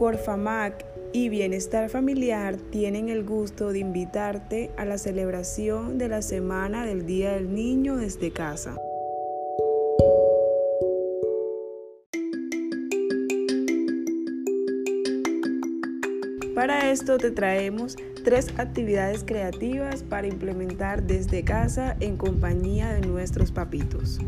Corfamac y Bienestar Familiar tienen el gusto de invitarte a la celebración de la Semana del Día del Niño desde casa. Para esto te traemos tres actividades creativas para implementar desde casa en compañía de nuestros papitos.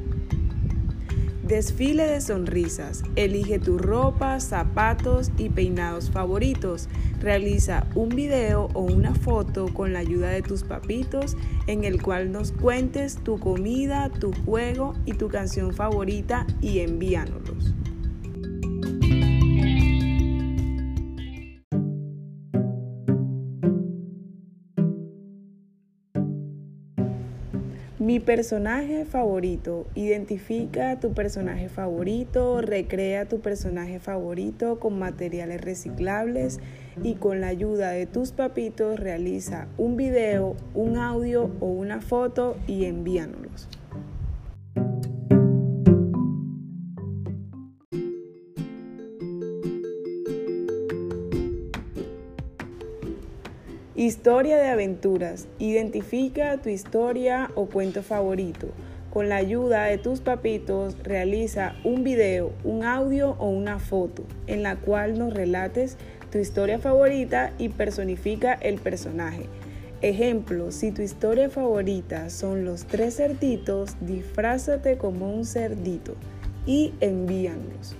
Desfile de sonrisas. Elige tu ropa, zapatos y peinados favoritos. Realiza un video o una foto con la ayuda de tus papitos en el cual nos cuentes tu comida, tu juego y tu canción favorita y envíanoslos. Mi personaje favorito. Identifica tu personaje favorito, recrea tu personaje favorito con materiales reciclables y con la ayuda de tus papitos realiza un video, un audio o una foto y envíanoslos. Historia de aventuras. Identifica tu historia o cuento favorito. Con la ayuda de tus papitos, realiza un video, un audio o una foto en la cual nos relates tu historia favorita y personifica el personaje. Ejemplo, si tu historia favorita son los tres cerditos, disfrázate como un cerdito y envíanos.